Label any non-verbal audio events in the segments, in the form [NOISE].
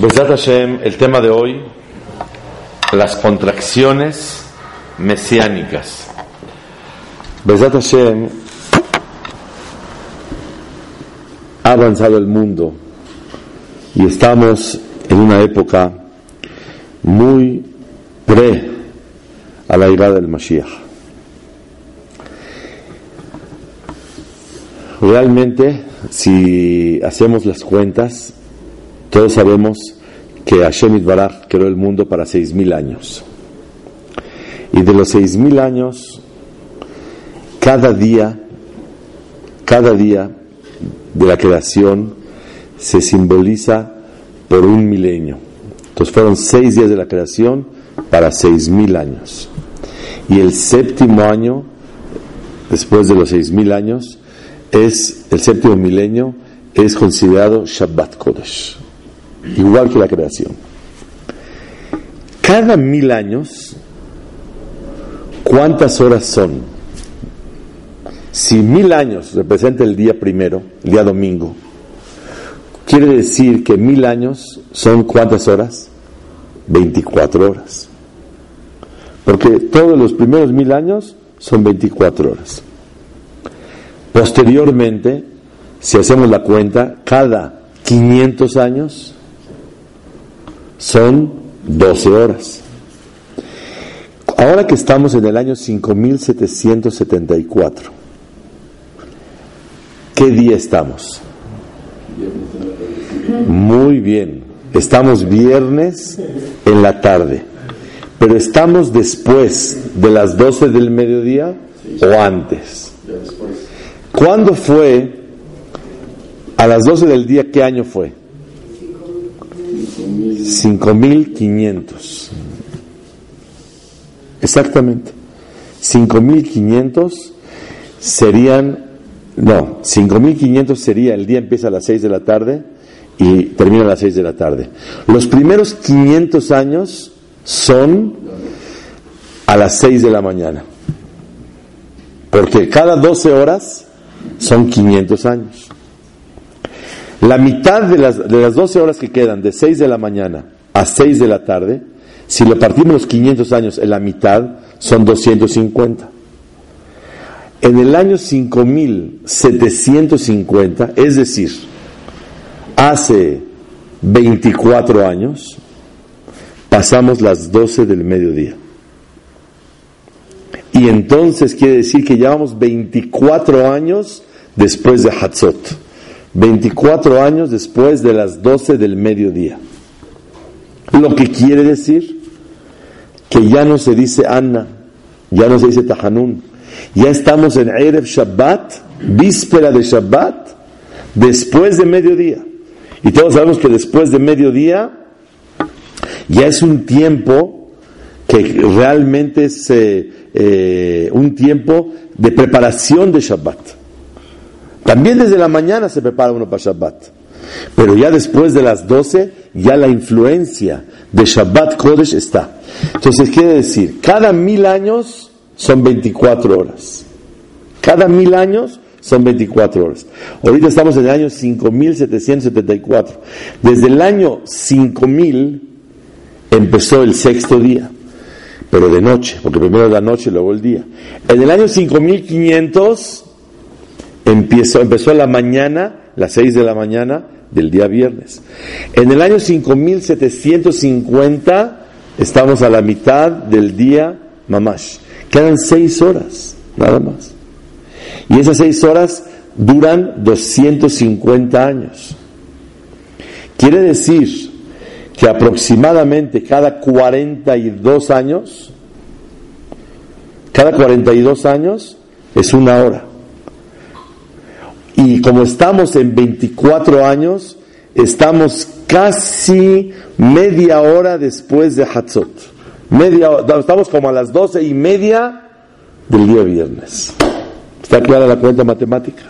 Besat Hashem, el tema de hoy, las contracciones mesiánicas. Besat Hashem, ha avanzado el mundo y estamos en una época muy pre a la llegada del Mashiach. Realmente, si hacemos las cuentas, todos sabemos que Hashem Itbaraj creó el mundo para seis mil años. Y de los seis mil años, cada día, cada día de la creación se simboliza por un milenio. Entonces fueron seis días de la creación para seis mil años. Y el séptimo año, después de los seis mil años, es el séptimo milenio, es considerado Shabbat Kodesh igual que la creación. Cada mil años, ¿cuántas horas son? Si mil años representa el día primero, el día domingo, quiere decir que mil años son cuántas horas? 24 horas. Porque todos los primeros mil años son 24 horas. Posteriormente, si hacemos la cuenta, cada 500 años son 12 horas. Ahora que estamos en el año 5774, ¿qué día estamos? Muy bien, estamos viernes en la tarde, pero estamos después de las 12 del mediodía o antes. ¿Cuándo fue a las 12 del día? ¿Qué año fue? 5.500. Exactamente. 5.500 serían, no, 5.500 sería, el día empieza a las 6 de la tarde y termina a las 6 de la tarde. Los primeros 500 años son a las 6 de la mañana. Porque cada 12 horas son 500 años. La mitad de las, de las 12 horas que quedan, de 6 de la mañana a 6 de la tarde, si lo partimos los 500 años en la mitad, son 250. En el año 5750, es decir, hace 24 años, pasamos las 12 del mediodía. Y entonces quiere decir que llevamos 24 años después de Hatzot. 24 años después de las 12 del mediodía. Lo que quiere decir que ya no se dice Anna, ya no se dice Tahanun, ya estamos en Erev Shabbat, víspera de Shabbat, después de mediodía. Y todos sabemos que después de mediodía ya es un tiempo que realmente es eh, un tiempo de preparación de Shabbat. También desde la mañana se prepara uno para Shabbat. Pero ya después de las 12, ya la influencia de Shabbat Kodesh está. Entonces quiere decir, cada mil años son 24 horas. Cada mil años son 24 horas. Ahorita estamos en el año 5774. Desde el año 5000 empezó el sexto día, pero de noche, porque primero la noche, luego el día. En el año 5500 Empezó, empezó la mañana, las 6 de la mañana del día viernes. En el año 5750 estamos a la mitad del día mamash. Quedan 6 horas, nada más. Y esas 6 horas duran 250 años. Quiere decir que aproximadamente cada 42 años, cada 42 años es una hora. Y como estamos en 24 años, estamos casi media hora después de Hatzot. Media, estamos como a las doce y media del día viernes. ¿Está clara la cuenta matemática?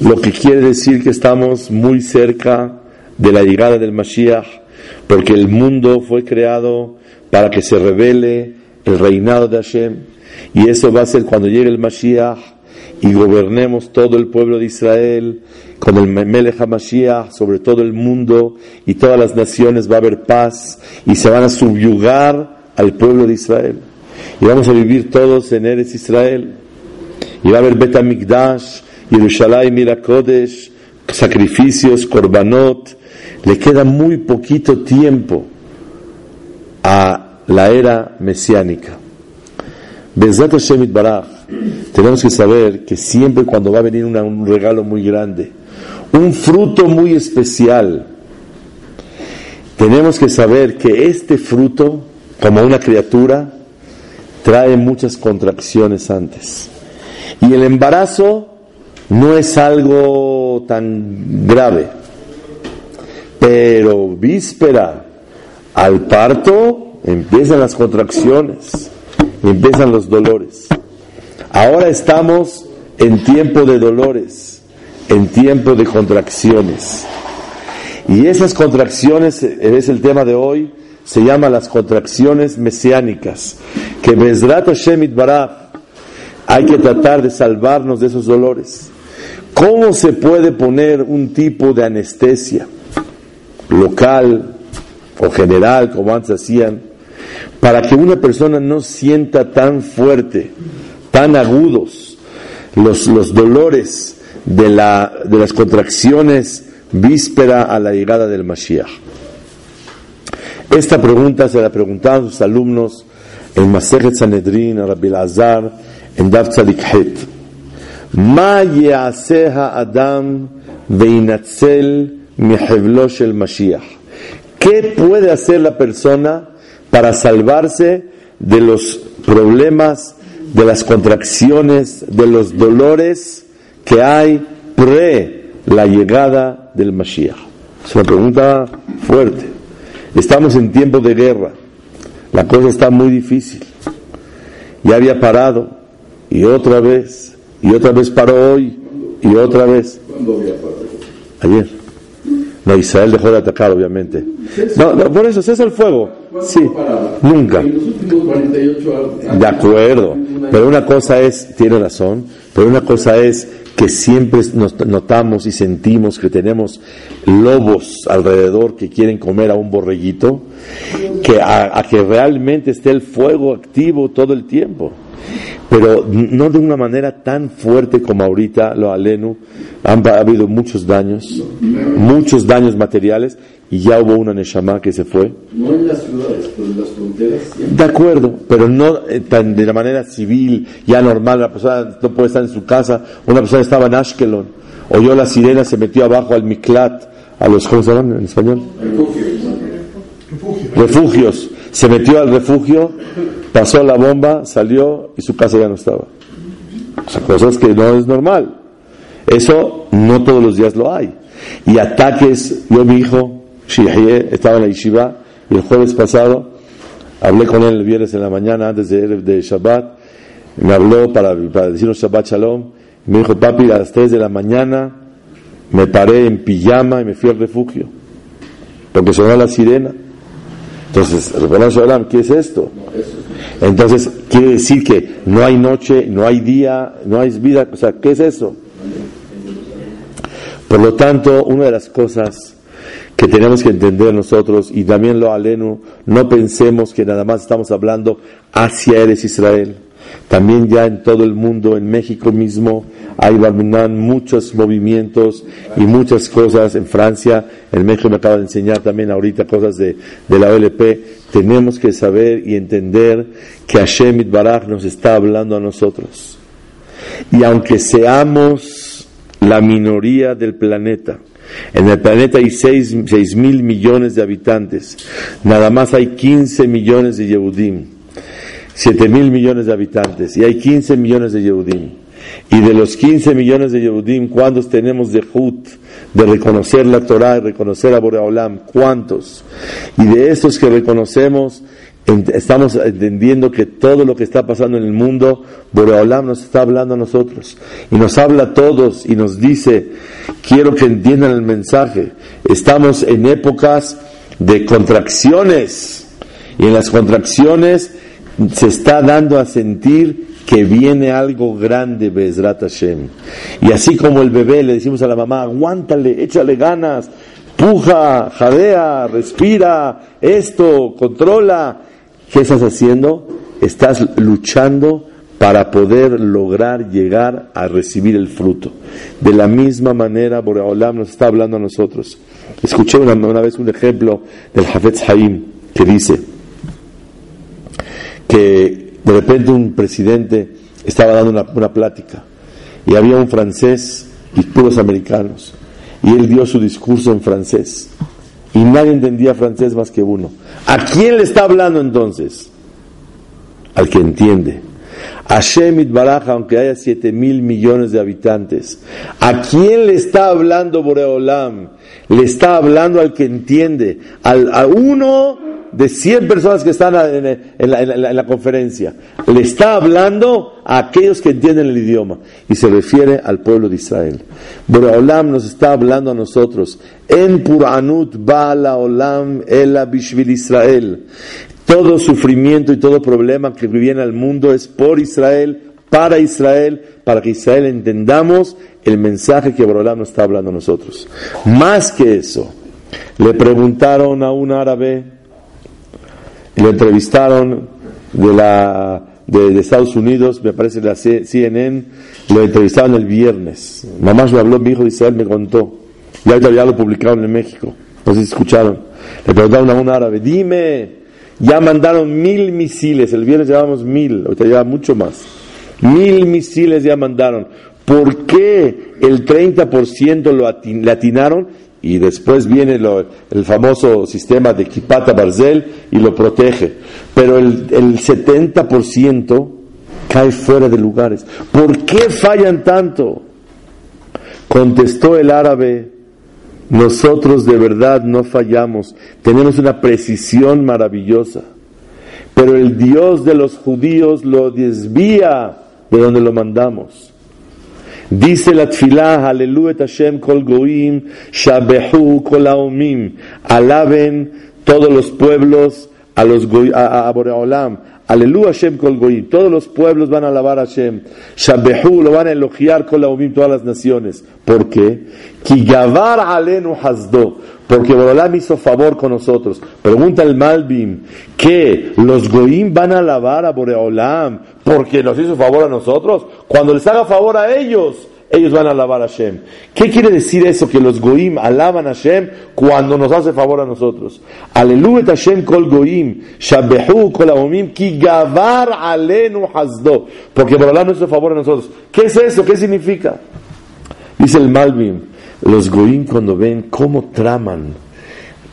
Lo que quiere decir que estamos muy cerca de la llegada del Mashiach, porque el mundo fue creado para que se revele el reinado de Hashem, y eso va a ser cuando llegue el Mashiach y gobernemos todo el pueblo de Israel con el Melech HaMashiach sobre todo el mundo y todas las naciones va a haber paz y se van a subyugar al pueblo de Israel. Y vamos a vivir todos en Eres Israel. Y va a haber Bet HaMikdash, Yerushalayim Mirakodesh, sacrificios, korbanot. Le queda muy poquito tiempo a la era mesiánica. Bezat Hashem Baraj, tenemos que saber que siempre cuando va a venir un regalo muy grande, un fruto muy especial, tenemos que saber que este fruto, como una criatura, trae muchas contracciones antes. Y el embarazo no es algo tan grave, pero víspera al parto empiezan las contracciones, empiezan los dolores. Ahora estamos en tiempo de dolores, en tiempo de contracciones. Y esas contracciones, es el tema de hoy, se llama las contracciones mesiánicas, que Bezrat Hashem Baraj hay que tratar de salvarnos de esos dolores. ¿Cómo se puede poner un tipo de anestesia local o general, como antes hacían, para que una persona no sienta tan fuerte, tan agudos los, los dolores de, la, de las contracciones víspera a la llegada del Mashiach? Esta pregunta se la preguntaban sus alumnos en Maseret Sanedrin, Rabbi Azar, en Dav Tzadik Het. Ma Adam veinatzel el Mashiach. ¿Qué puede hacer la persona para salvarse de los problemas, de las contracciones, de los dolores que hay pre la llegada del Mashiach? Es una pregunta fuerte. Estamos en tiempo de guerra. La cosa está muy difícil. Ya había parado y otra vez, y otra vez paró hoy, y otra vez. ¿Cuándo había parado? Ayer. No, Israel dejó de atacar, obviamente. No, no por eso, es el fuego. Sí, nunca. De acuerdo. Pero una cosa es, tiene razón, pero una cosa es que siempre nos notamos y sentimos que tenemos lobos alrededor que quieren comer a un borreguito, que a, que realmente esté el fuego activo todo el tiempo. Pero no de una manera tan fuerte como ahorita lo alenu. Han ha habido muchos daños, muchos daños materiales y ya hubo una Neshama que se fue. No en las ciudades, pero en las fronteras. De acuerdo, pero no eh, tan de la manera civil, ya normal. La persona no puede estar en su casa. Una persona estaba en Ashkelon, oyó la sirena, se metió abajo al Miklat, a los, ¿cómo se llaman en español? Refugios. Refugios. Se metió al refugio, pasó la bomba, salió y su casa ya no estaba. O sea, cosas que no es normal. Eso no todos los días lo hay. Y ataques, yo mi hijo, estaba en la yeshiva el jueves pasado hablé con él el viernes en la mañana antes de, de Shabbat. Me habló para, para decirnos Shabbat Shalom. Me dijo, papi, a las 3 de la mañana me paré en pijama y me fui al refugio. Porque sonó la sirena. Entonces, ¿qué es esto? Entonces, quiere decir que no hay noche, no hay día, no hay vida. O sea, ¿qué es eso? Por lo tanto, una de las cosas que tenemos que entender nosotros y también lo aleno, no pensemos que nada más estamos hablando hacia Eres Israel. También ya en todo el mundo, en México mismo, hay muchos movimientos y muchas cosas. En Francia, en México me acaba de enseñar también ahorita cosas de, de la OLP. Tenemos que saber y entender que Hashem Baraj nos está hablando a nosotros. Y aunque seamos la minoría del planeta, en el planeta hay 6, mil millones de habitantes. Nada más hay 15 millones de Yehudim. 7 mil millones de habitantes. Y hay 15 millones de Yehudim. Y de los 15 millones de Yehudim, ¿cuántos tenemos de Hut? De reconocer la Torah y reconocer a Boreolam. ¿Cuántos? Y de estos que reconocemos, estamos entendiendo que todo lo que está pasando en el mundo, Boreolam nos está hablando a nosotros. Y nos habla a todos y nos dice, quiero que entiendan el mensaje. Estamos en épocas de contracciones. Y en las contracciones se está dando a sentir que viene algo grande, Bezrat Hashem. Y así como el bebé le decimos a la mamá, aguántale, échale ganas, puja, jadea, respira, esto, controla. ¿Qué estás haciendo? Estás luchando para poder lograr llegar a recibir el fruto. De la misma manera, Boreolam nos está hablando a nosotros. Escuché una, vez un ejemplo del Hafetz Haim que dice que de repente un presidente estaba dando una, plática y había un francés y puros americanos y él dio su discurso en francés y nadie entendía francés más que uno. ¿A quién le está hablando entonces? Al que entiende. Hashem Baraja, aunque haya siete mil millones de habitantes, ¿a quién le está hablando Boreolam? Le está hablando al que entiende, al, a uno de 100 personas que están en, la, conferencia. Le está hablando a aquellos que entienden el idioma y se refiere al pueblo de Israel. Boreolam nos está hablando a nosotros. En Puranut Bala Olam Ela Bishvil Israel. Todo sufrimiento y todo problema que viene al mundo es por Israel, para Israel, para que Israel entendamos el mensaje que Boreolam nos está hablando a nosotros. Más que eso, le preguntaron a un árabe lo entrevistaron de la de, Estados Unidos, me parece de la CNN, lo entrevistaron el viernes. Mamá me habló, mi hijo de Israel me contó. Y ahorita ya lo publicaron en México. No sé si escucharon. Le preguntaron a un árabe, dime, ya mandaron mil misiles, el viernes llevamos mil, ahorita lleva mucho más. Mil misiles ya mandaron. ¿Por qué el 30% lo le atinaron y después viene el famoso sistema de Kipata Barzel y lo protege. Pero el, el 70% cae fuera de lugares. ¿Por qué fallan tanto? Contestó el árabe, nosotros de verdad no fallamos, tenemos una precisión maravillosa, pero el Dios de los judíos lo desvía de donde lo mandamos. Dice la tfilá, aleluya Hashem kol goim, shabehu kol alaben todos los pueblos a los a, a Boreolam, aleluya Hashem kol goim, todos los pueblos van a alabar a Hashem, shabehu lo van a elogiar kol aomim todas las naciones, ¿por qué? Ki gavar alenu hasdo, porque Boreolam hizo favor con nosotros. Pregunta el Malbim, ¿qué? ¿Los goim van a alabar a Boreolam porque nos hizo favor a nosotros? Cuando les haga favor a ellos, ellos van a alabar a Hashem. ¿Qué quiere decir eso? Que los goim alaban a Hashem cuando nos hace favor a nosotros. Aleluya Hashem kol goim, shabehu kol aomim, ki gavar alenu hasdo. Porque Boreolam nos hizo favor a nosotros. ¿Qué es eso? ¿Qué significa? Dice el Malbim, los goín cuando ven cómo traman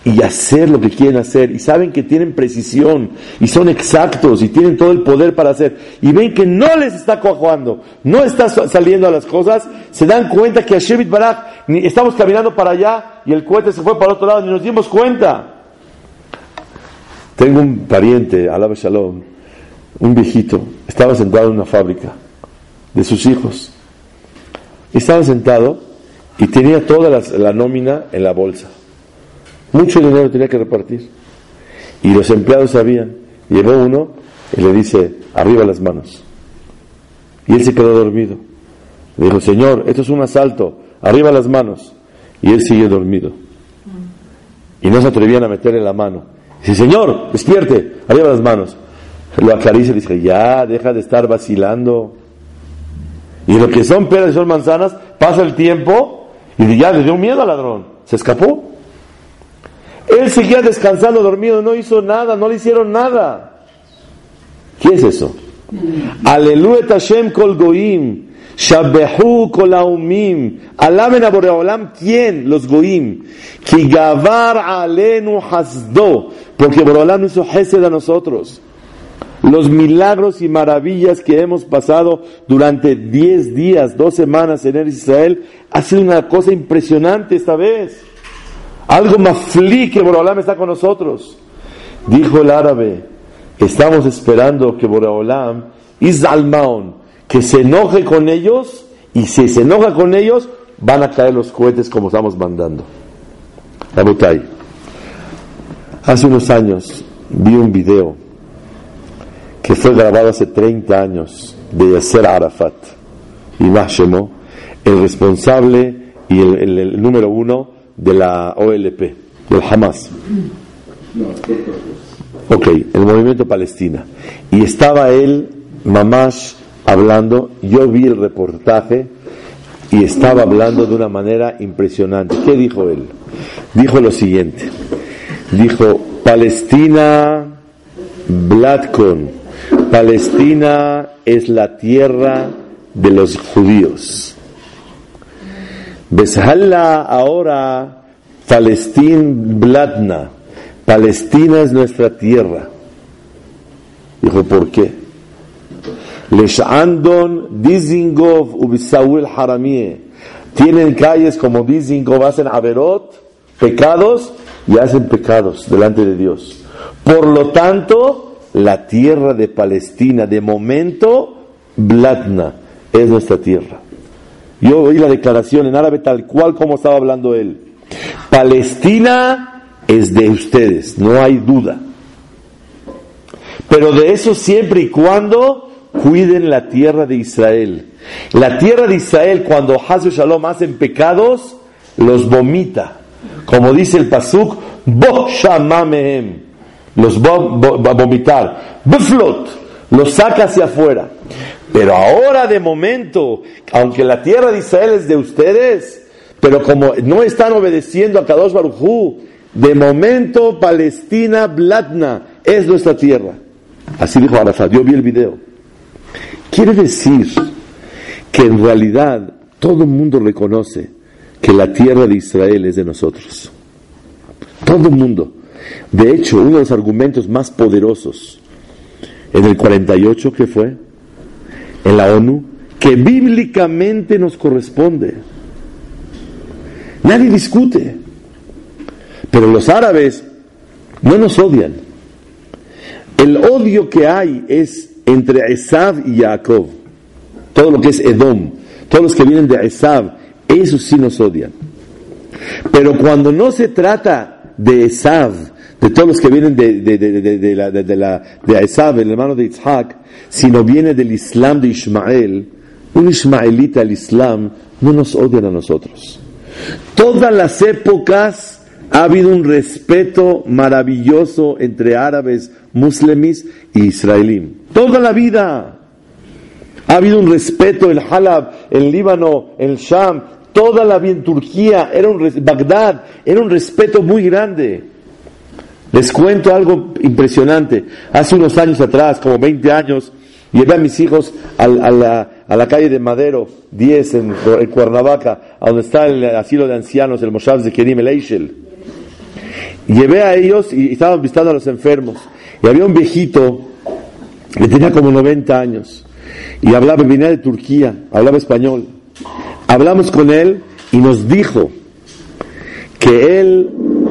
y hacer lo que quieren hacer y saben que tienen precisión y son exactos y tienen todo el poder para hacer y ven que no les está coajuando, no está saliendo a las cosas, se dan cuenta que a Shevit Barak estamos caminando para allá y el cohete se fue para otro lado y nos dimos cuenta. Tengo un pariente, Alaba Shalom, un viejito, estaba sentado en una fábrica de sus hijos. Estaba sentado y tenía toda la, nómina en la bolsa. Mucho dinero tenía que repartir. Y los empleados sabían. Llegó uno y le dice, arriba las manos. Y él se quedó dormido. Le dijo, Señor, esto es un asalto, arriba las manos. Y él sigue dormido. Y no se atrevían a meterle la mano. Dice, Señor, despierte, arriba las manos. Lo acaricia y dice, ya, deja de estar vacilando. Y lo que son peras y son manzanas, pasa el tiempo y ya le dio miedo al ladrón. Se escapó. Él seguía descansando, dormido, no hizo nada, no le hicieron nada. ¿Qué es eso? Aleluya Hashem kol goim. Shabehu kol aumim. Alaben Boreolam, ¿quién? Los goim. Ki gavar alenu hasdo. Porque Boreolam hizo gesed a nosotros los milagros y maravillas que hemos pasado durante 10 días, dos semanas en Israel, ha sido una cosa impresionante esta vez. Algo mafli que Boreolam está con nosotros. Dijo el árabe, estamos esperando que Boreolam, Izalmaon, que se enoje con ellos, y si se enoja con ellos, van a caer los cohetes como estamos mandando. Hace unos años vi un video que fue grabado hace 30 años de Yasser Arafat. Y Shemo, el responsable y el número uno de la OLP, del Hamas. Ok, el movimiento Palestina. Y estaba él, Mamash, hablando, yo vi el reportaje y estaba hablando de una manera impresionante. ¿Qué dijo él? Dijo lo siguiente. Dijo, Palestina, Bladkon. Palestina es la tierra de los judíos. Beshala ahora, Palestín Bladna. Palestina es nuestra tierra. Dijo, ¿por qué? Leshandon, Dizingov, Ubisaul Haramie. Tienen calles como Dizingov, hacen averot, pecados, y hacen pecados delante de Dios. Por lo tanto, la tierra de Palestina, de momento, Blatna, es nuestra tierra. Yo oí la declaración en árabe tal cual como estaba hablando él. Palestina es de ustedes, no hay duda. Pero de eso siempre y cuando cuiden la tierra de Israel. La tierra de Israel, cuando Hazu Shalom hacen pecados, los vomita. Como dice el Pasuk, Boshamamehem. Los va a vomitar. Buflot. Los saca hacia afuera. Pero ahora de momento, aunque la tierra de Israel es de ustedes, pero como no están obedeciendo a Kadosh Baruchú, de momento Palestina Blatna es nuestra tierra. Así dijo Arafat, yo vi el video. Quiere decir que en realidad todo el mundo reconoce que la tierra de Israel es de nosotros. Todo el mundo. De hecho, uno de los argumentos más poderosos en el 48 que fue en la ONU, que bíblicamente nos corresponde. Nadie discute. Pero los árabes no nos odian. El odio que hay es entre Esav y Jacob. Todo lo que es Edom, todos los que vienen de Esav esos sí nos odian. Pero cuando no se trata de Esav, de todos los que vienen de, de, de, de, la, de, la, de Esav, el hermano de Isaac, sino viene del Islam de Ismael, un ismaelita al Islam no nos odian a nosotros. Todas las épocas ha habido un respeto maravilloso entre árabes, muslimis y israelíes. Toda la vida ha habido un respeto en Halab, en Líbano, en Sham, toda la vida en Turquía, era un, Bagdad, era un respeto muy grande. Les cuento algo impresionante. Hace unos años atrás, como 20 años, llevé a mis hijos a, la, calle de Madero, 10 en, Cuernavaca, a donde está el asilo de ancianos, el Moshav de Kerim El Llevé a ellos y estaban visitando a los enfermos. Y había un viejito que tenía como 90 años. Y hablaba, venía de Turquía, hablaba español. Hablamos con él y nos dijo que él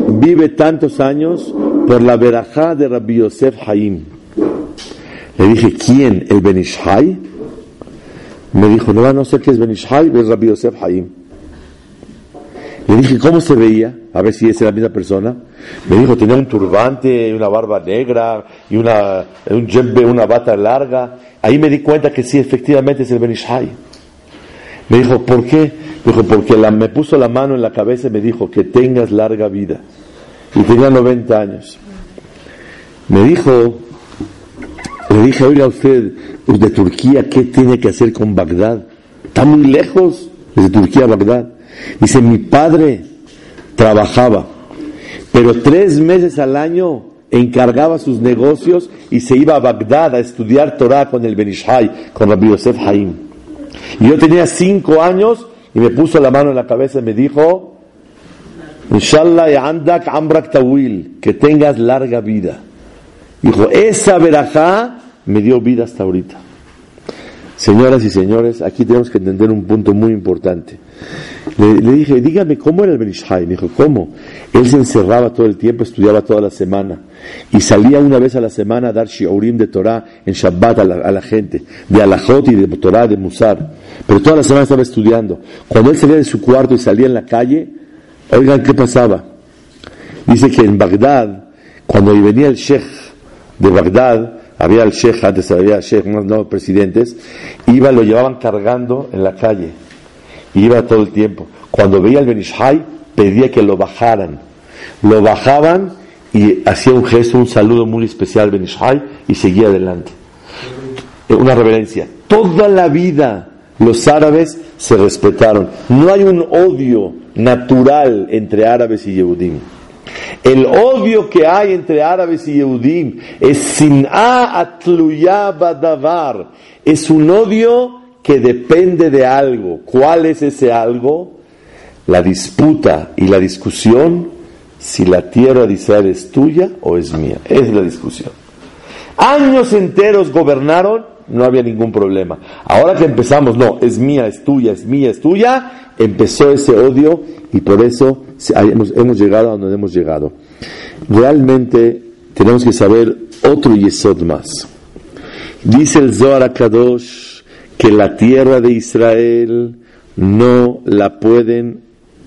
vive tantos años por la verajá de Rabbi Yosef Haim. Le dije, ¿quién? ¿El Benishai? Me dijo, no, no sé qué es Benishai, es Rabbi Yosef Haim. Le dije, ¿cómo se veía? A ver si es la misma persona. Me dijo, tenía un turbante, una barba negra, y una, una bata larga. Ahí me di cuenta que sí, efectivamente es el Benishai. Me dijo, ¿por qué? Me dijo, porque me puso la mano en la cabeza y me dijo, que tengas larga vida. Y tenía 90 años. Me dijo, le dije, oiga usted, de Turquía, ¿qué tiene que hacer con Bagdad? Está muy lejos, desde Turquía a Bagdad. Dice, mi padre trabajaba, pero tres meses al año encargaba sus negocios y se iba a Bagdad a estudiar Torah con el Benishai, con Rabbi Yosef Haim. Y yo tenía cinco años y me puso la mano en la cabeza y me dijo, Inshallah andak ambrak tawil, que tengas larga vida. Dijo, esa verajá me dio vida hasta ahorita. Señoras y señores, aquí tenemos que entender un punto muy importante. Le, dije, dígame, ¿cómo era el Benishai? Me dijo, ¿cómo? Él se encerraba todo el tiempo, estudiaba toda la semana. Y salía una vez a la semana a dar shiurim de Torah en Shabbat a la, gente, de Alajot y de Torah, de Musar. Pero toda la semana estaba estudiando. Cuando él salía de su cuarto y salía en la calle, oigan, ¿qué pasaba? Dice que en Bagdad, cuando venía el sheikh de Bagdad, había el sheikh, antes había el sheikh, unos nuevos presidentes, iba, lo llevaban cargando en la calle, iba todo el tiempo. Cuando veía el Benishai, pedía que lo bajaran. Lo bajaban y hacía un gesto, un saludo muy especial Benishai y seguía adelante. Una reverencia. Toda la vida los árabes se respetaron. No hay un odio natural entre árabes y Yehudim. El odio que hay entre árabes y Yehudim es sin badavar. Es un odio que depende de algo. ¿Cuál es ese algo? La disputa y la discusión si la tierra de Israel es tuya o es mía. Es la discusión. Años enteros gobernaron, no había ningún problema. Ahora que empezamos, no, es mía, es tuya, es mía, es tuya, empezó ese odio y por eso hemos, llegado a donde hemos llegado. Realmente tenemos que saber otro yesod más. Dice el Zohar Kadosh que la tierra de Israel no la pueden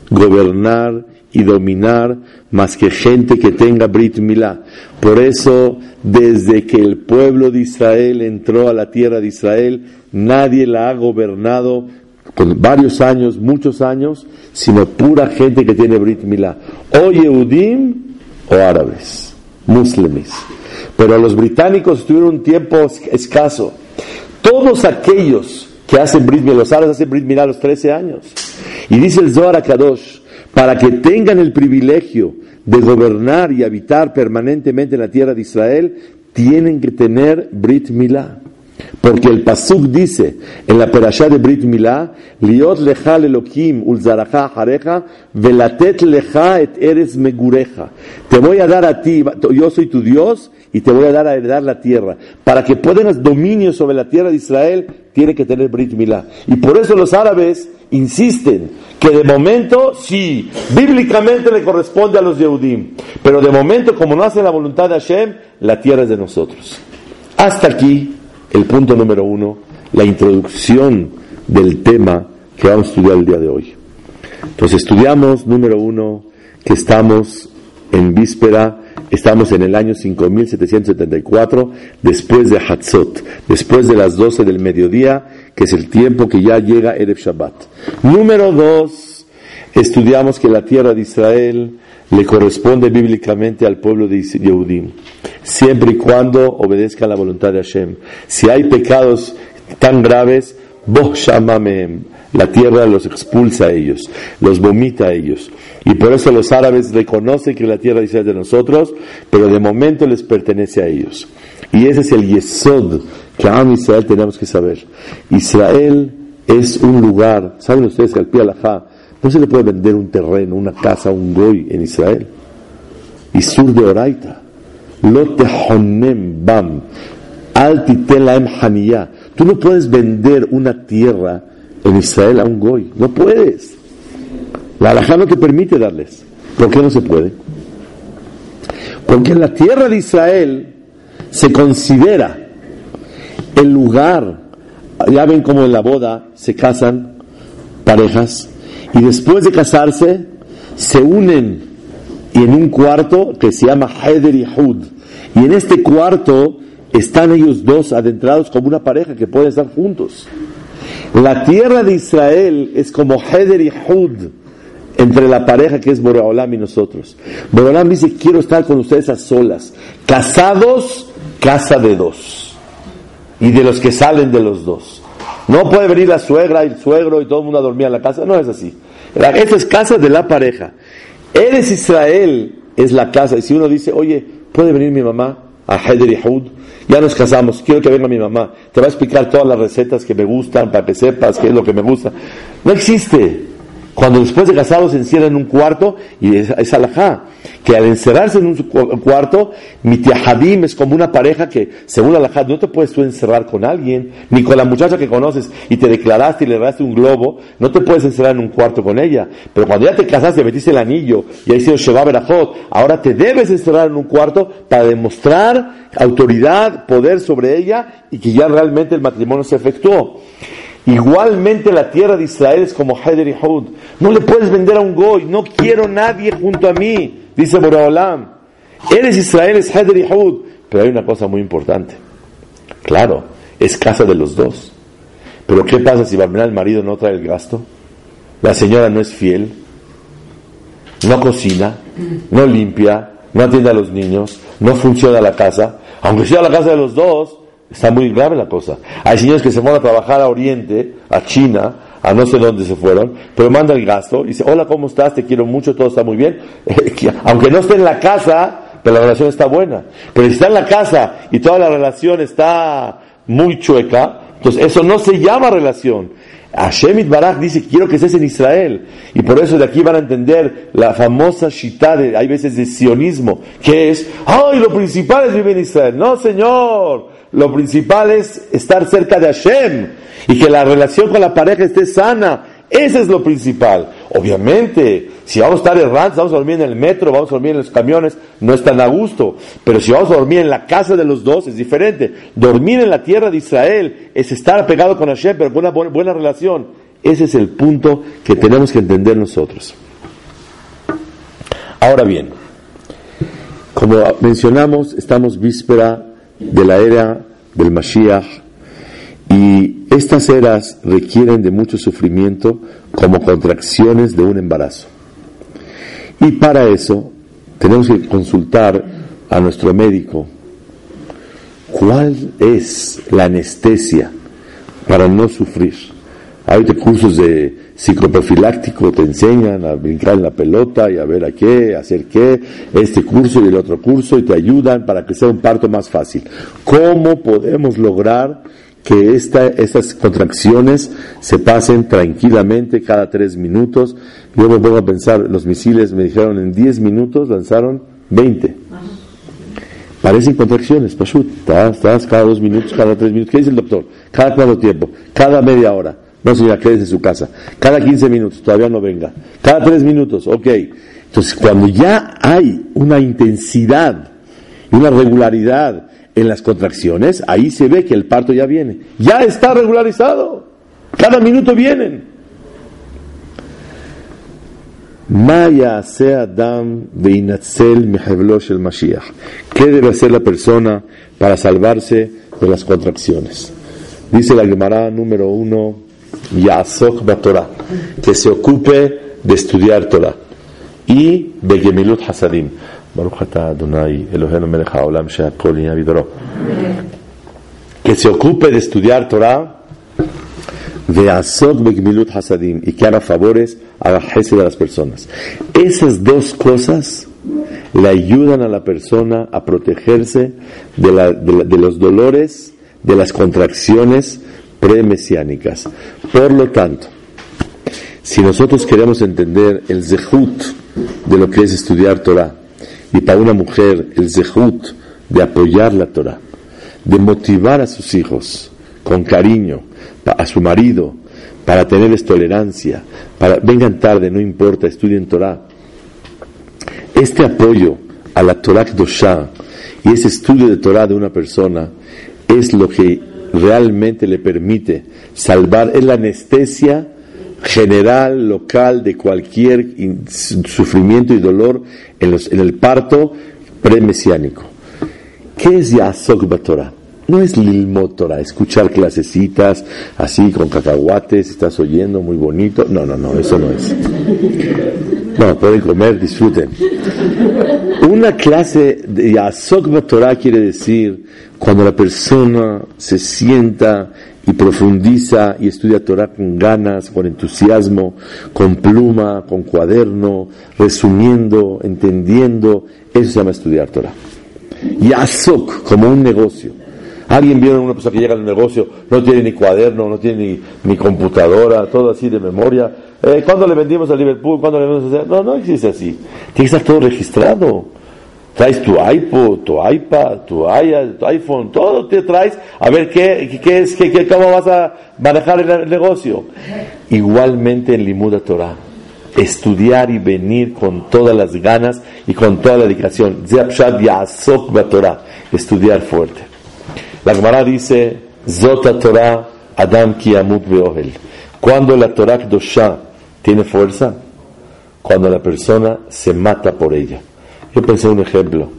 gobernar y dominar más que gente que tenga Brit Milá. Por eso, desde que el pueblo de Israel entró a la tierra de Israel, nadie la ha gobernado con varios años, muchos años, sino pura gente que tiene Brit Milá. O Yehudim o árabes, musulmanes. Pero los británicos tuvieron un tiempo escaso. Todos aquellos que hacen Brit Milá, los árabes hacen Brit Milá a los 13 años. Y dice el Zohar Kadosh, para que tengan el privilegio de gobernar y habitar permanentemente en la tierra de Israel, tienen que tener Brit Milá. Porque el Pasuk dice en la perashá de Brit Milá, Liot lecha lelokim ulzaraja hareja, velatet lecha et eres megureja. Te voy a dar a ti, yo soy tu Dios, y te voy a dar a heredar la tierra. Para que puedas dominio sobre la tierra de Israel, tiene que tener Brit Milá. Y por eso los árabes insisten que de momento sí, bíblicamente le corresponde a los Yehudim, pero de momento como no hacen la voluntad de Hashem, la tierra es de nosotros. Hasta aquí el punto número uno, la introducción del tema que vamos a estudiar el día de hoy. Entonces estudiamos, número uno, que estamos en víspera, estamos en el año 5774, después de Hatzot, después de las 12 del mediodía, que es el tiempo que ya llega Erev Shabbat. Número dos, estudiamos que la tierra de Israel le corresponde bíblicamente al pueblo de Yehudim, siempre y cuando obedezca la voluntad de Hashem. Si hay pecados tan graves, Boh la tierra los expulsa a ellos, los vomita a ellos. Y por eso los árabes reconocen que la tierra es de nosotros, pero de momento les pertenece a ellos. Y ese es el yesod que a Israel tenemos que saber. Israel es un lugar, ¿saben ustedes que al pie no se le puede vender un terreno, una casa, un goy en Israel? Y sur de Oraita. Honem bam. Altitelaem haniyah. Tú no puedes vender una tierra en Israel a un goy. No puedes. La alajá no te permite darles. ¿Por qué no se puede? Porque en la tierra de Israel se considera el lugar, ya ven como en la boda se casan parejas y después de casarse se unen y en un cuarto que se llama Heder Hud. Y en este cuarto están ellos dos adentrados como una pareja que pueden estar juntos. La tierra de Israel es como Heder y Hud entre la pareja que es Boreolam y nosotros. Boreolam dice, quiero estar con ustedes a solas. Casados, casa de dos. Y de los que salen de los dos. No puede venir la suegra y el suegro y todo el mundo a dormir en la casa. No es así. Esta es casa de la pareja. Eres Israel, es la casa. Y si uno dice, oye, ¿puede venir mi mamá a Heder Hud? Ya nos casamos, quiero que venga mi mamá. Te va a explicar todas las recetas que me gustan para que sepas qué es lo que me gusta. No existe. Cuando después de casados se encierran en un cuarto, y es, es alajá, que al encerrarse en un cuarto, mitiahadim es como una pareja que, según alajá, no te puedes tú encerrar con alguien, ni con la muchacha que conoces y te declaraste y le daste un globo, no te puedes encerrar en un cuarto con ella. Pero cuando ya te casaste, metiste el anillo y ahí sido Sheba Berajot, ahora te debes encerrar en un cuarto para demostrar autoridad, poder sobre ella y que ya realmente el matrimonio se efectuó. Igualmente la tierra de Israel es como Heder y. No le puedes vender a un goy. No quiero nadie junto a mí, dice Boraholam. Eres Israel, es Heder y. Pero hay una cosa muy importante. Claro, es casa de los dos. Pero ¿qué pasa si el marido no trae el gasto? La señora no es fiel, no cocina, no limpia, no atiende a los niños, no funciona la casa. Aunque sea la casa de los dos, está muy grave la cosa. Hay señores que se van a trabajar a Oriente, a China, a no sé dónde se fueron, pero manda el gasto y dice, hola, ¿cómo estás? Te quiero mucho, todo está muy bien. [LAUGHS] Aunque no esté en la casa, pero la relación está buena. Pero si está en la casa y toda la relación está muy chueca, entonces eso no se llama relación. Hashem Baraj dice, quiero que estés en Israel. Y por eso de aquí van a entender la famosa shita de, hay veces de sionismo, que es, ay, lo principal es vivir en Israel. No, señor, lo principal es estar cerca de Hashem y que la relación con la pareja esté sana. Ese es lo principal. Obviamente, si vamos a estar errantes, vamos a dormir en el metro, vamos a dormir en los camiones, no es tan a gusto. Pero si vamos a dormir en la casa de los dos, es diferente. Dormir en la tierra de Israel es estar apegado con Hashem, pero con una buena relación. Ese es el punto que tenemos que entender nosotros. Ahora bien, como mencionamos, estamos víspera de la era del Mashiach y estas eras requieren de mucho sufrimiento como contracciones de un embarazo. Y para eso tenemos que consultar a nuestro médico cuál es la anestesia para no sufrir. Hay cursos de psicoprofiláctico, te enseñan a brincar en la pelota y a ver a qué, hacer qué, este curso y el otro curso y te ayudan para que sea un parto más fácil. ¿Cómo podemos lograr que esta, estas contracciones se pasen tranquilamente cada tres minutos. Yo me pongo a pensar, los misiles me dijeron en diez minutos lanzaron veinte. Parecen contracciones, Pashut. Estás cada dos minutos, cada tres minutos. ¿Qué dice el doctor? ¿Cada cuánto tiempo? Cada media hora. No, señora, quédese en su casa. Cada quince minutos, todavía no venga. Cada tres minutos, ok. Entonces, cuando ya hay una intensidad una regularidad en las contracciones, ahí se ve que el parto ya viene. Ya está regularizado. Cada minuto vienen. Maya sea Adam el Mashiach. ¿Qué debe hacer la persona para salvarse de las contracciones? Dice la Gemara número uno, Yasok Torah, que se ocupe de estudiar Torah y de Gemilut Hasadim. Que se ocupe de estudiar Torah Hasadim y que haga favores a la de las personas. Esas dos cosas le ayudan a la persona a protegerse de, de, los dolores, de las contracciones premesiánicas. Por lo tanto, si nosotros queremos entender el zehut de lo que es estudiar Torah, y para una mujer el zehut de apoyar la Torah, de motivar a sus hijos con cariño, a su marido, para tenerles tolerancia, para vengan tarde, no importa, estudien Torah. Este apoyo a la Torah Kdoshá y ese estudio de Torah de una persona es lo que realmente le permite salvar, es la anestesia general, local, de cualquier sufrimiento y dolor en, los, en el parto premesiánico. ¿Qué es Yasok Torah? No es Lilmot Torah, escuchar clasecitas así con cacahuates, estás oyendo muy bonito. No, no, no, eso no es. No, pueden comer, disfruten. Una clase de Yasok quiere decir cuando la persona se sienta y profundiza y estudia Torah con ganas, con entusiasmo, con pluma, con cuaderno, resumiendo, entendiendo, eso se llama estudiar Torah. Y Azok, como un negocio. Alguien vio a una persona que llega al negocio, no tiene ni cuaderno, no tiene ni, computadora, todo así de memoria. Eh, ¿Cuándo le vendimos a Liverpool? ¿Cuándo le vendimos a... No, no existe así. Tiene que estar todo registrado. Traes tu iPod, tu iPad, tu, iPhone, todo te traes a ver qué, qué es, qué, cómo vas a manejar el negocio. Igualmente en Limuda Torah, estudiar y venir con todas las ganas y con toda la dedicación. Estudiar fuerte. La Gemara dice, Zota Torah Adam Kiamut Beohel. Cuando la Torah Dosha tiene fuerza, cuando la persona se mata por ella. Yo pensé un ejemplo,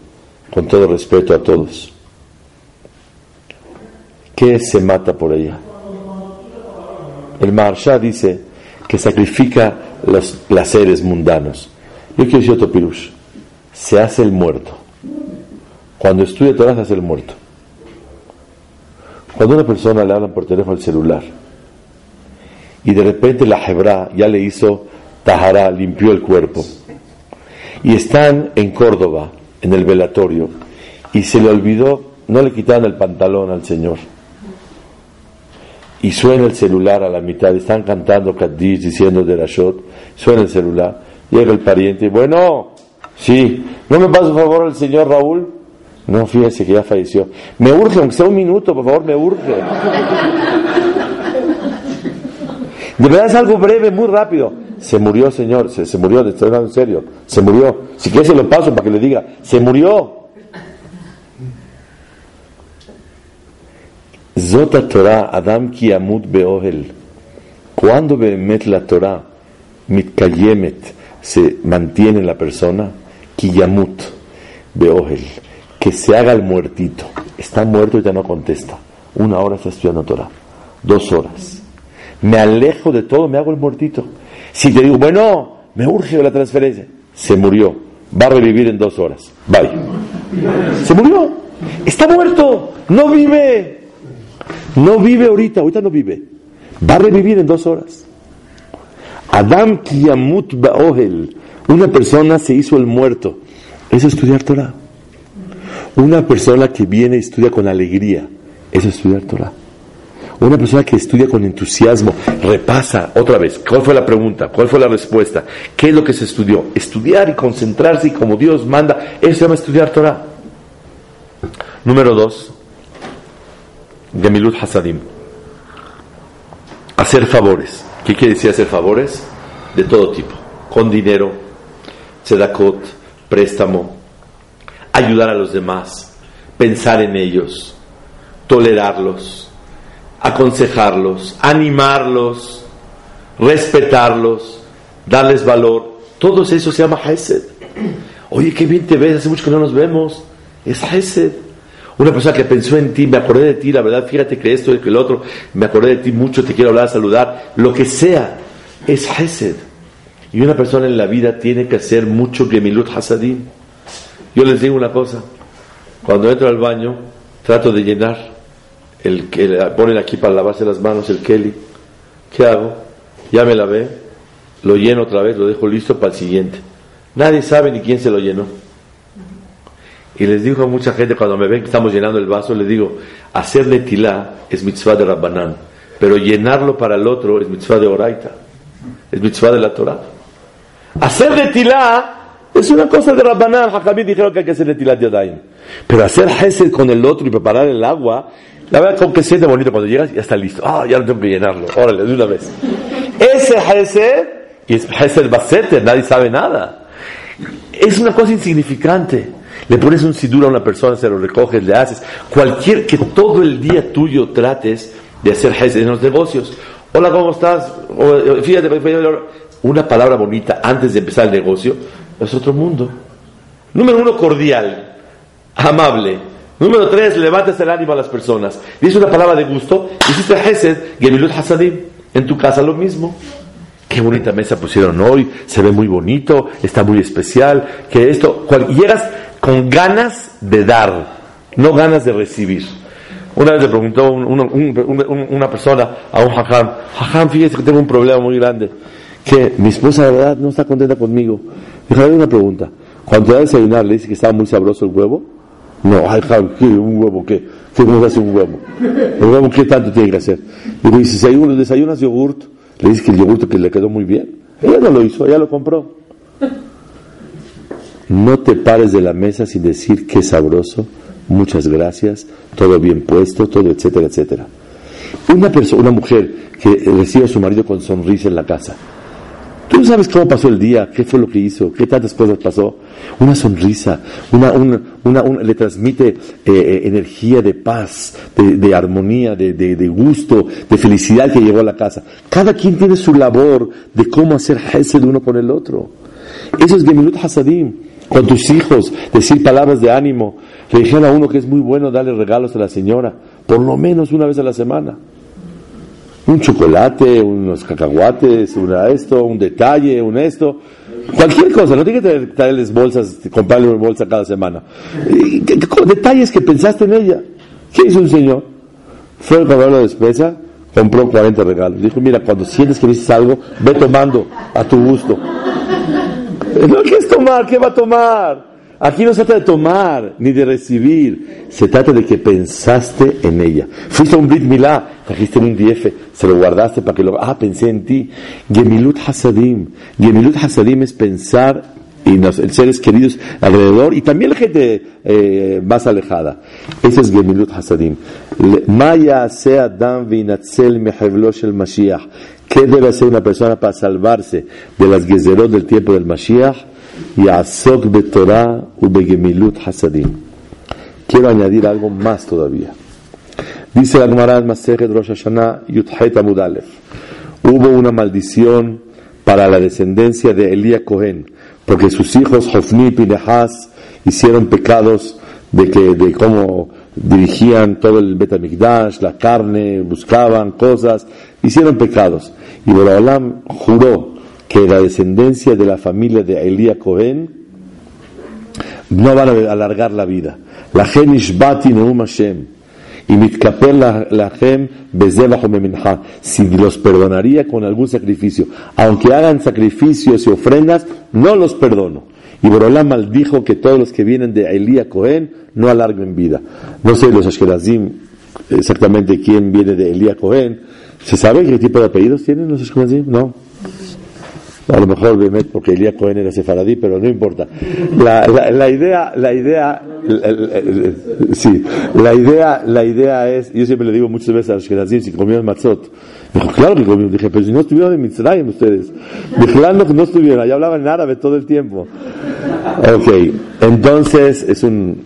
con todo respeto a todos. ¿qué se mata por ella? El Maharsha dice que sacrifica los placeres mundanos. Yo quiero decir otro pirush. Se hace el muerto. Cuando estudia Torah se hace el muerto. Cuando una persona le habla por teléfono al celular y de repente la hebra ya le hizo Tahara, limpió el cuerpo y están en Córdoba, en el velatorio, y se le olvidó, no le quitaron el pantalón al Señor. Y suena el celular a la mitad, están cantando Kaddish, diciendo de Rashot, suena el celular, llega el pariente, bueno, sí, ¿no me pasa favor el señor Raúl? No, fíjese que ya falleció. Me urge, aunque sea un minuto, por favor, me urge. De verdad es algo breve, muy rápido. Se murió, señor, se, se murió, estoy hablando en serio. Se murió. Si quiere se lo paso para que le diga, se murió. Zota Torah, Adam ki amut beohel. Cuando behemet la Torah, mitkayemet, se mantiene en la persona, ki yamut beohel que se haga el muertito. Está muerto y ya no contesta. Una hora está estudiando Torah. Dos horas. Me alejo de todo, me hago el muertito. Si te digo, bueno, me urge la transferencia. Se murió. Va a revivir en dos horas. Bye. Se murió. Está muerto. No vive. No vive ahorita. Ahorita no vive. Va a revivir en dos horas. Adam Kiyamut Baohel. Una persona se hizo el muerto. Es estudiar Torah. Una persona que viene y estudia con alegría, es estudiar Torah. Una persona que estudia con entusiasmo, repasa otra vez, ¿cuál fue la pregunta? ¿Cuál fue la respuesta? ¿Qué es lo que se estudió? Estudiar y concentrarse y como Dios manda, eso se llama estudiar Torah. Número dos, Gemilut Hasadim. Hacer favores. ¿Qué quiere decir hacer favores? De todo tipo. Con dinero, tzedakot, préstamo, ayudar a los demás, pensar en ellos, tolerarlos, aconsejarlos, animarlos, respetarlos, darles valor. Todo eso se llama Hesed. Oye, qué bien te ves, hace mucho que no nos vemos. Es Hesed. Una persona que pensó en ti, me acordé de ti, la verdad, fíjate que esto y que el otro, me acordé de ti mucho, te quiero hablar, saludar, lo que sea, es Hesed. Y una persona en la vida tiene que hacer mucho Gemilut Hasadim. Yo les digo una cosa, cuando entro al baño, trato de llenar el que ponen aquí para lavarse las manos, el Kelly. ¿Qué hago? Ya me lavé, lo lleno otra vez, lo dejo listo para el siguiente. Nadie sabe ni quién se lo llenó. Y les digo a mucha gente cuando me ven que estamos llenando el vaso, les digo, hacerle tilá es mitzvah de Rabbanán, pero llenarlo para el otro es mitzvah de Oraita, es mitzvah de la Torah. Hacerle tilá es una cosa de Rabbanán, Jacabí dijeron que hay que hacer Tilat Yadayim. Pero hacer Hesed con el otro y preparar el agua, la verdad, con que siente bonito cuando llegas, ya está listo. Ah, ya no tengo que llenarlo. Órale, de una vez. Ese Hesed, y es Hesed Basete, nadie sabe nada. Es una cosa insignificante. Le pones un sidur a una persona, se lo recoges, le haces. Cualquier que todo el día tuyo trates de hacer Hesed en los negocios. Hola, ¿cómo estás? Fíjate, una palabra bonita antes de empezar el negocio es otro mundo. Número uno, cordial, amable. Número tres, levantes el ánimo a las personas. Dice una palabra de gusto. Hiciste Hesed, Gemilut Hasadim. En tu casa lo mismo. Qué bonita mesa pusieron hoy. Se ve muy bonito. Está muy especial. Que esto. llegas con ganas de dar, no ganas de recibir. Una vez le preguntó una persona a un hajam, hajam, fíjese que tengo un problema muy grande, que mi esposa de verdad no está contenta conmigo. Dijo, una pregunta. Cuando te a desayunar, ¿le dice que estaba muy sabroso el huevo? No, ay. ¿Un huevo qué? ¿Qué cómo hace un huevo? ¿El huevo qué tanto tiene que hacer? Y le dice, si uno desayunas yogurt, le dice que el yogurt que le quedó muy bien. Ella no lo hizo, ella lo compró. No te pares de la mesa sin decir qué sabroso, muchas gracias, todo bien puesto, todo, etcétera, etcétera. Una persona, una mujer que recibe a su marido con sonrisa en la casa, Tú no sabes cómo pasó el día, qué fue lo que hizo, qué tantas cosas pasó. Una sonrisa, una, una, le transmite eh, eh, energía de paz, de, armonía, de, de, gusto, de felicidad que llegó a la casa. Cada quien tiene su labor de cómo hacer de uno con el otro. Eso es Gemilut Hasadim. con tus hijos, decir palabras de ánimo. Le dijeron a uno que es muy bueno darle regalos a la señora, por lo menos una vez a la semana. Un chocolate, unos cacahuates, una esto, un detalle, un esto. Cualquier cosa, no tiene que traerles bolsas, comprarle una bolsa cada semana. Detalles que pensaste en ella. ¿Qué hizo un señor? Fue al cobrar la despesa, compró 40 regalos. Dijo, mira, cuando sientes que dices algo, ve tomando a tu gusto. [LAUGHS] ¿Qué es tomar? ¿Qué va a tomar? Aquí no se trata de tomar ni de recibir, se trata de que pensaste en ella. Fuiste a un Brit Milá, trajiste un DF, se lo guardaste para que lo. Ah, pensé en ti. Gemilut Hasadim. Gemilut Hasadim es pensar y los seres queridos alrededor y también la gente eh, más alejada. Ese es Gemilut Hasadim. Maya sea Dan Vinatzel el Mashiach. ¿Qué debe hacer una persona para salvarse de las gezerot del tiempo del Mashiach? Yasok betorah ubegemilut hasadim. Quiero añadir algo más todavía. Dice la Gemara en Rosh Hashanah Yudhet Amudalef. Hubo una maldición para la descendencia de Elías Cohen, porque sus hijos Hofni y Pinehas hicieron pecados de que de cómo dirigían todo el Betamigdash, la carne, buscaban cosas, hicieron pecados. Y Borolam juró que la descendencia de la familia de Elías Cohen no van a alargar la vida. La Bati Neum Hashem y si los perdonaría con algún sacrificio, aunque hagan sacrificios y ofrendas, no los perdono. Y Borolá maldijo que todos los que vienen de Elías Cohen no alarguen vida. No sé los Ashkenazim exactamente quién viene de Elías Cohen. ¿Se sabe qué tipo de apellidos tienen los Ashkenazim? No. A lo mejor Bemet porque Elías Cohen era sefaradí, pero no importa. La, la, idea, la idea, sí, la idea, la idea es, yo siempre le digo muchas veces a los que si comieron matzot. Dijo, claro que comieron. Dije, pero si no estuvieron en Mitzrayim ustedes. Claro que no estuvieron, allá hablaban en árabe todo el tiempo. Ok, entonces es un,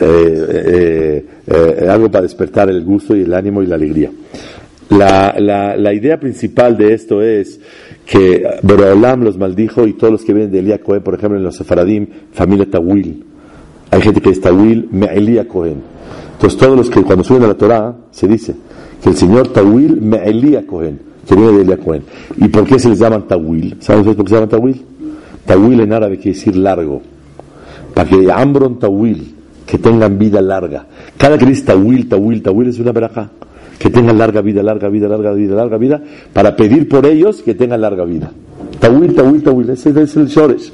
eh, eh, eh, algo para despertar el gusto y el ánimo y la alegría. La, la, la idea principal de esto es que Borolam los maldijo y todos los que vienen de Elías Cohen, por ejemplo, en los Sefaradim, familia Tawil. Hay gente que es Tawil, me Elías Cohen. Entonces, todos los que cuando suben a la Torah se dice que el señor Tawil, me Elías Cohen, que viene de Elías Cohen. ¿Y por qué se les llaman Tawil? ¿Saben ustedes por qué se llaman Tawil? Tawil en árabe quiere decir largo. Para que Ambron Tawil, que tengan vida larga. Cada que dice Tawil, Tawil, Tawil es una veraja que tengan larga vida, larga vida, larga vida, larga vida, para pedir por ellos que tengan larga vida. Tawil, tawil, tawil, ese es el Shoresh.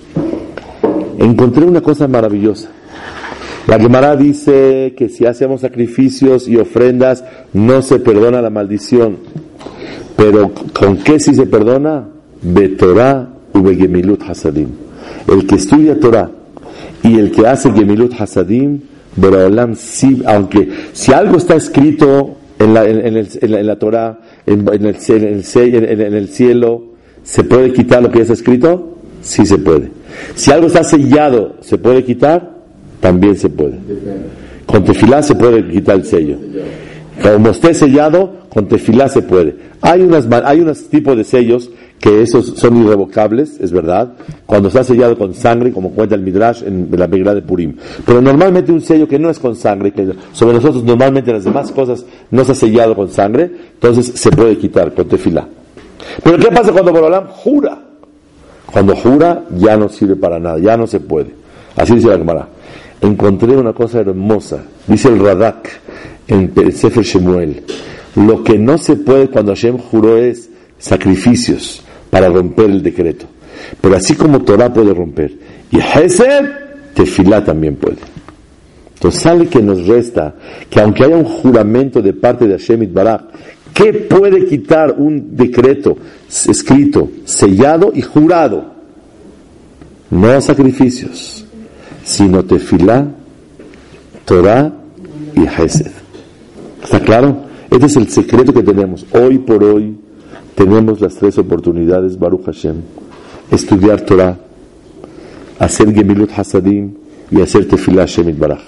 Encontré una cosa maravillosa. La Gemara dice que si hacemos sacrificios y ofrendas no se perdona la maldición. Pero ¿con qué si se perdona? Betorah u Gemilut Hasadim. El que estudia Torah y el que hace Gemilut Hasadim, aunque si algo está escrito en la, en, el, en la, Torah, en, el, en, el, cielo, ¿se puede quitar lo que está escrito? Sí se puede. Si algo está sellado, ¿se puede quitar? También se puede. Con tefilá se puede quitar el sello. Como esté sellado, con tefilá se puede. Hay unas, hay unos tipos de sellos que esos son irrevocables, es verdad, cuando está sellado con sangre, como cuenta el Midrash en la Megillah de Purim. Pero normalmente un sello que no es con sangre, que sobre nosotros normalmente las demás cosas no está sellado con sangre, entonces se puede quitar con tefilá. Pero ¿qué pasa cuando Borolam jura? Cuando jura ya no sirve para nada, ya no se puede. Así dice la Gemara. Encontré una cosa hermosa, dice el Radak en Sefer Shemuel. Lo que no se puede cuando Hashem juró es sacrificios para romper el decreto. Pero así como Torah puede romper, y Hesed, Tefilá también puede. Entonces sale que nos resta que aunque haya un juramento de parte de Hashem Barak, ¿qué puede quitar un decreto escrito, sellado y jurado? No sacrificios, sino Tefilá, Torah y Hesed. ¿Está claro? Este es el secreto que tenemos hoy por hoy tenemos las tres oportunidades, Baruch Hashem, estudiar Torah, hacer Gemilut Hasadim y hacer Tefillah Hashem Baraj.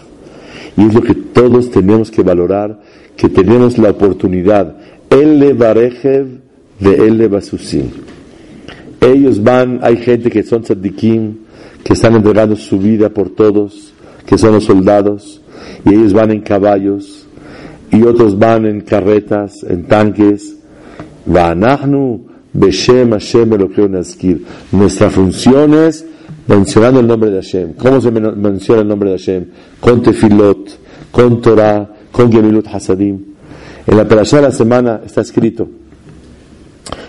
Y es lo que todos tenemos que valorar, que tenemos la oportunidad. El Barejev de El Basusim. Ellos van, hay gente que son tzadikim, que están entregando su vida por todos, que son los soldados, y ellos van en caballos, y otros van en carretas, en tanques. Nuestra función es mencionando el nombre de Hashem. ¿Cómo se menciona el nombre de Hashem? Con tefilot, con Torah, con Gemilut Hasadim. En la perashá de la semana está escrito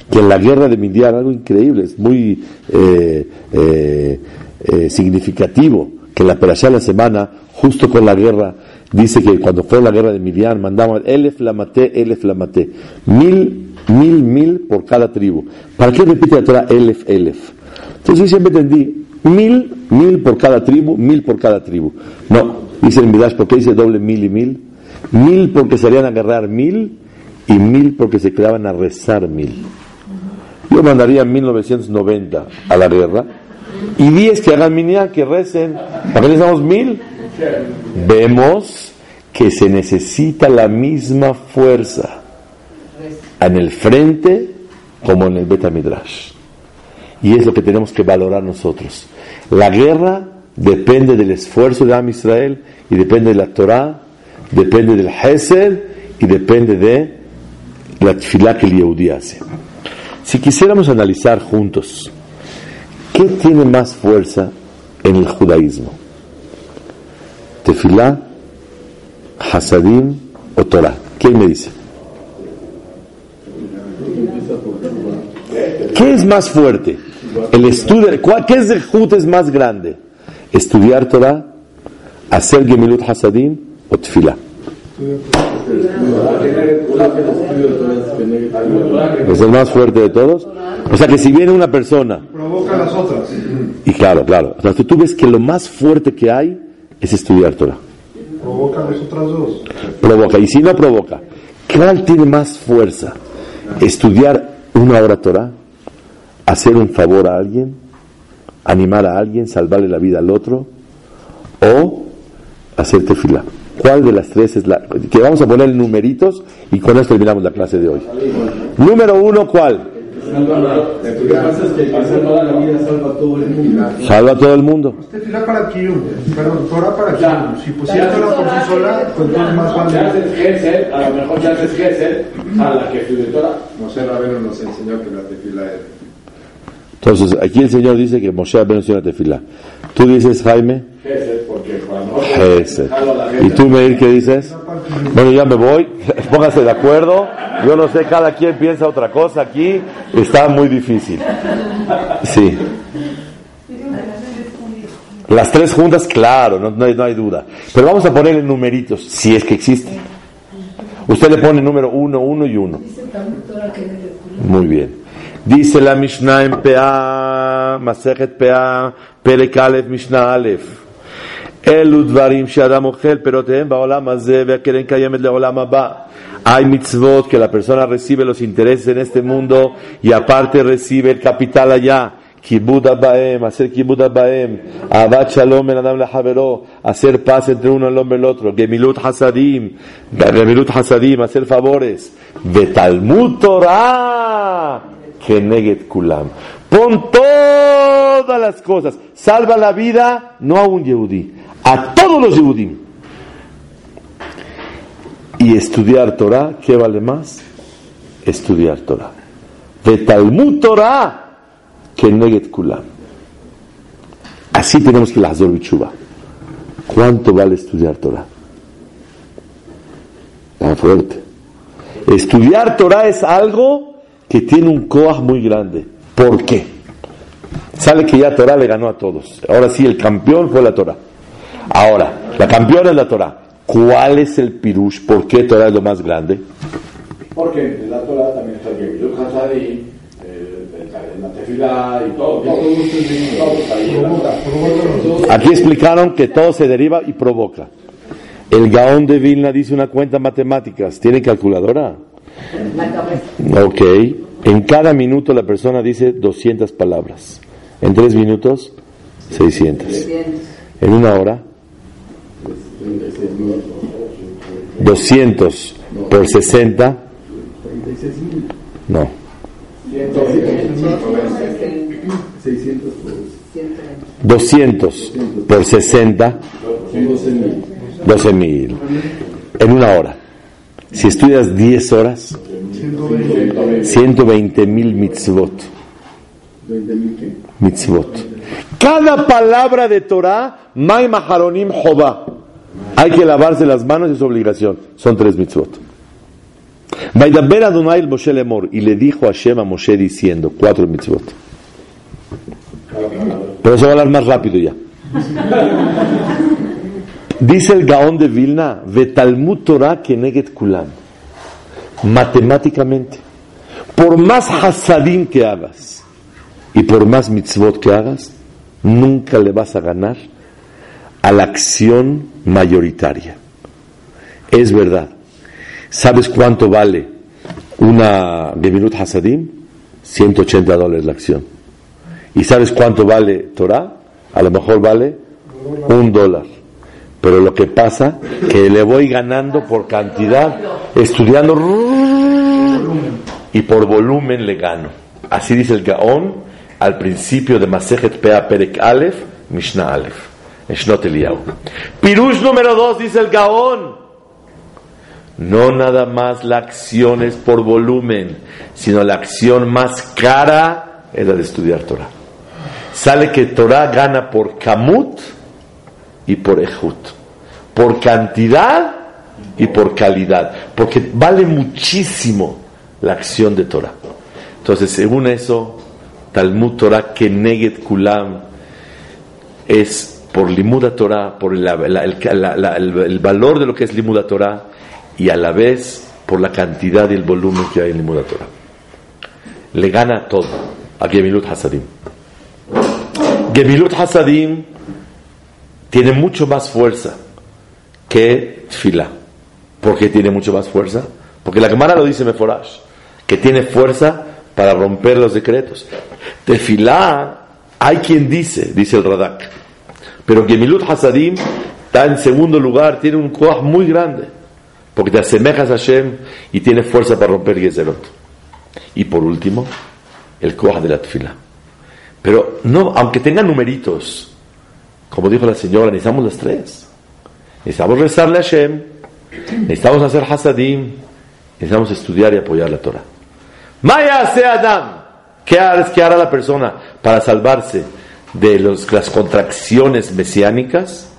que en la guerra de Midian, algo increíble, es muy eh, eh, eh, significativo, que la perashá de la semana, justo con la guerra, dice que cuando fue la guerra de Midian, mandaban elef lamate, elef lamate, mil, mil, mil por cada tribu. ¿Para qué repite la Torah elef, elef? Entonces yo siempre entendí, mil, mil por cada tribu, mil por cada tribu. No, dice el Midash, ¿por qué dice doble mil y mil? Mil porque salían a agarrar mil y mil porque se quedaban a rezar mil. Yo mandaría en 1990 a la guerra y diez que hagan minyan, que recen. ¿Para qué mil? Vemos que se necesita la misma fuerza en el frente como en el Betamidrash. Y es lo que tenemos que valorar nosotros. La guerra depende del esfuerzo de Am Israel y depende de la Torah, depende del Hesed y depende de la tefilá que el Yehudi hace. Si quisiéramos analizar juntos, ¿qué tiene más fuerza en el judaísmo? ¿Tefilá, Hasadim o Torah? ¿Quién me dice? ¿Qué es más fuerte? El estudio, ¿qué es el es más grande? ¿Estudiar Torah, hacer Gemilut Hasadim o Tefilá? Es el más fuerte de todos. O sea que si viene una persona. Provoca las otras. Y claro, claro. O sea, tú ves que lo más fuerte que hay es estudiar Torah. Provoca las otras dos. Provoca. Y si no provoca, ¿cuál tiene más fuerza? ¿Estudiar una hora Torah? ¿Hacer un favor a alguien? ¿Animar a alguien? ¿Salvarle la vida al otro? ¿O hacerte fila? ¿Cuál de las tres es la que vamos a poner numeritos y con esto terminamos la clase de hoy? Número uno, ¿cuál? Salva a todo el mundo. Usted fila para Kiyum, perdón, Torah para Kiyum. Si pusiera Torah por sí sola, pues entonces más vale. A lo mejor ya haces Gesed, a la que estudió Torah. Moshe Rabeno nos enseñó que la tefila es. Entonces, aquí el Señor dice que Moshe enseñó la tefila. Tú dices, Jaime. Gesed, porque cuando. Gesed. ¿Y tú, Meir, qué dices? Bueno, ya me voy. [LAUGHS] Póngase de acuerdo. Yo no sé, cada quien piensa otra cosa aquí. Está muy difícil. Sí. Las tres juntas, claro, no, no, hay, no hay duda. Pero vamos a poner en numeritos, si es que existe. Usted le pone número uno, uno y uno. Muy bien. Dice la Mishnah en PA, Masejet PA, Perek Aleph, Mishnah Aleph. אלו דברים שאדם אוכל פירותיהם בעולם הזה והקרן קיימת לעולם הבא. Hay mitzvot que la persona recibe los intereses en este mundo y aparte recibe el capital allá. Kibud Abaem, hacer Kibud Abaem, Abad Shalom en Adam Lehavero, hacer paz entre uno y el hombre y el otro, Gemilut Hasadim, Gemilut Hasadim, hacer favores, Betalmud Torah, Keneget Kulam. Pon todas las cosas, salva la vida, no a un Yehudi, a todos los Yehudim y estudiar Torah, ¿qué vale más? Estudiar Torah. De Talmud Torah que Neget Kulam. Así tenemos que la Hazor Bichuba. ¿Cuánto vale estudiar Torah? Tan fuerte. Estudiar Torah es algo que tiene un coaj muy grande. ¿Por qué? Sale que ya Torah le ganó a todos. Ahora sí, el campeón fue la Torah. Ahora, la campeona es la Torah. ¿Cuál es el pirush? ¿Por qué Torah es lo más grande? Porque la Torah también está todo. Aquí explicaron que todo se deriva y provoca. El Gaón de Vilna dice una cuenta matemáticas. ¿Tiene calculadora? Ok. En cada minuto la persona dice 200 palabras. En tres minutos, 600. En una hora, 200 por 60. No. 600 por 200 por 60, 12 mil. En una hora. Si estudias 10 horas, 120 mil mitzvot. Mitzvot. Cada palabra de Torah, Mai Maharonim Jobá. Hay que lavarse las manos, es obligación. Son tres mitzvot. Vaidaber Adonai el Moshe Lemor. Y le dijo a Shem a Moshe diciendo, cuatro mitzvot. Pero eso va a hablar más rápido ya. Dice el Gaón de Vilna, Vetalmud Torah Keneget Kulam. Matemáticamente, por más hasadim que hagas y por más mitzvot que hagas, nunca le vas a ganar a la acción mayoritaria. Es verdad. ¿Sabes cuánto vale una Geminut Hasadim? 180 dólares la acción. ¿Y sabes cuánto vale Torah? A lo mejor vale un dólar. Pero lo que pasa que le voy ganando por cantidad, estudiando y por volumen le gano. Así dice el Gaón al principio de Masejet Pea Perek Aleph, Mishnah Aleph. Shnot Eliyahu. Pirush número dos dice el Gaón. No nada más la acción es por volumen, sino la acción más cara es la de estudiar Torah. Sale que Torah gana por Kamut y por Ejut, por cantidad y por calidad, porque vale muchísimo la acción de Torah. Entonces, según eso, Talmud Torah que Neget Kulam es por Limuda Torah, por el, valor de lo que es Limuda Torah y a la vez por la cantidad y el volumen que hay en Limuda Torah. Le gana todo a Gemilut Hasadim. Gemilut Hasadim tiene mucho más fuerza que Tfila. ¿Por qué tiene mucho más fuerza? Porque la Gemara lo dice Meforash, que tiene fuerza para romper los decretos. Tefilá, hay quien dice, dice el Radak, pero Gemilut Hasadim está en segundo lugar, tiene un koach muy grande, porque te asemejas a Hashem y tiene fuerza para romper Gezerot. Y por último, el koach de la tefila. Pero no, aunque tenga numeritos, como dijo la señora, necesitamos las tres. Necesitamos rezarle a Hashem, necesitamos hacer Hasadim, necesitamos estudiar y apoyar la Torah. Maya se Adam, ¿qué hará la persona para salvarse? de las contracciones mesiánicas,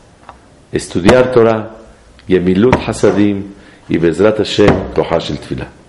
estudiar Torah, Yemilut Hasadim y Bezrat Hashem, Tohash el Tfilah.